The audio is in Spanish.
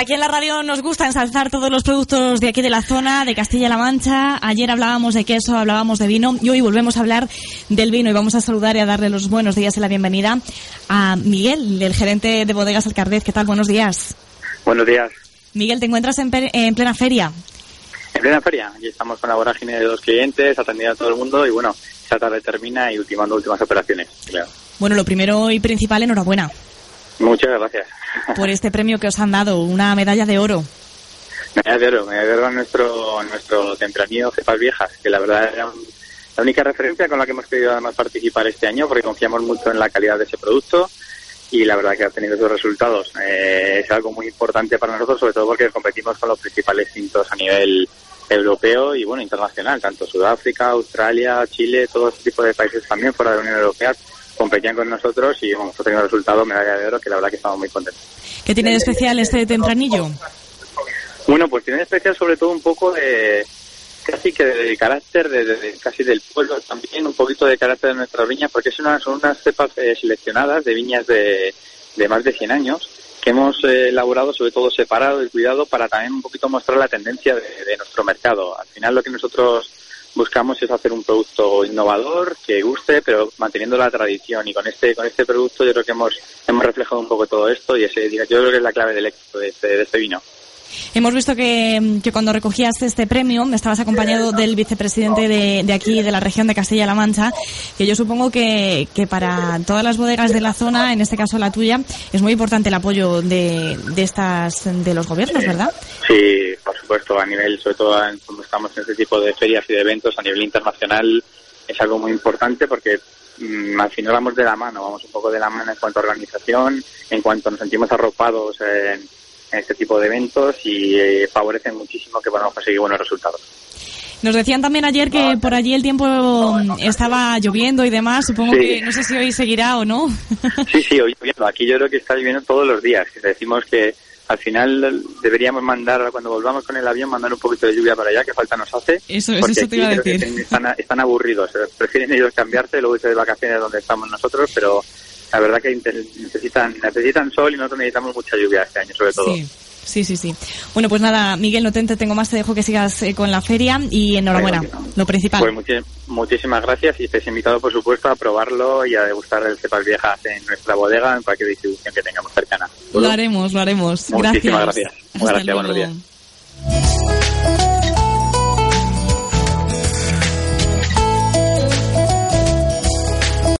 Aquí en la radio nos gusta ensalzar todos los productos de aquí de la zona, de Castilla-La Mancha. Ayer hablábamos de queso, hablábamos de vino y hoy volvemos a hablar del vino y vamos a saludar y a darle los buenos días y la bienvenida a Miguel, el gerente de Bodegas Alcardez. ¿Qué tal? Buenos días. Buenos días. Miguel, ¿te encuentras en, plena feria? En plena feria. Aquí estamos con la vorágine de dos clientes, atendiendo a todo el mundo y bueno, esta tarde termina y ultimando últimas operaciones. Bueno, lo primero y principal, enhorabuena. Muchas gracias. Por este premio que os han dado, una medalla de oro. Medalla de oro, medalla de oro a nuestro, nuestro tempranillo Cepas Viejas, que la verdad era la única referencia con la que hemos querido además participar este año, porque confiamos mucho en la calidad de ese producto y la verdad que ha tenido sus resultados. Eh, es algo muy importante para nosotros, sobre todo porque competimos con los principales cintos a nivel europeo y bueno internacional, tanto Sudáfrica, Australia, Chile, todo ese tipo de países también fuera de la Unión Europea competían con nosotros y hemos tenido resultado medalla de oro que la verdad que estamos muy contentos. ¿Qué tiene de especial este tempranillo? Bueno, pues tiene de especial sobre todo un poco de casi que del carácter de, casi del pueblo también un poquito de carácter de nuestras viñas porque son unas cepas eh, seleccionadas de viñas de, de, más de 100 años que hemos eh, elaborado sobre todo separado y cuidado para también un poquito mostrar la tendencia de nuestro mercado. Al final lo que nosotros buscamos es hacer un producto innovador que guste, pero manteniendo la tradición. Y con este con este producto yo creo que hemos hemos reflejado un poco todo esto y ese yo creo que es la clave del éxito de este, de este vino. Hemos visto que, que, cuando recogías este premio estabas acompañado del vicepresidente de, de aquí, de la región de Castilla-La Mancha, que yo supongo que, que, para todas las bodegas de la zona, en este caso la tuya, es muy importante el apoyo de, de estas de los gobiernos, ¿verdad? Sí, por supuesto, a nivel, sobre todo cuando estamos en este tipo de ferias y de eventos a nivel internacional, es algo muy importante porque mm, al final vamos de la mano, vamos un poco de la mano en cuanto a organización, en cuanto nos sentimos arropados en en este tipo de eventos y eh, favorecen muchísimo que podamos conseguir buenos resultados. Nos decían también ayer que por allí el tiempo estaba lloviendo y demás. Supongo que no sé si hoy seguirá o no. Sí, sí, hoy lloviendo. Aquí yo creo que está lloviendo todos los días. Decimos que al final deberíamos mandar, cuando volvamos con el avión, mandar un poquito de lluvia para allá, que falta nos hace. Eso, eso te iba a decir. Están, están, aburridos. Prefieren ellos cambiarse, luego irse de vacaciones donde estamos nosotros, pero la verdad que necesitan, necesitan sol y nosotros necesitamos mucha lluvia este año, sobre todo. Sí. Sí, sí, sí. Bueno, pues nada, Miguel, no te tengo más, te dejo que sigas eh, con la feria y enhorabuena, lo principal. Pues muchísimas gracias y estés invitado, por supuesto, a probarlo y a degustar el cepas viejas en nuestra bodega, en cualquier distribución que tengamos cercana. Lo haremos, lo haremos. Muchísimas gracias. gracias. buenos días.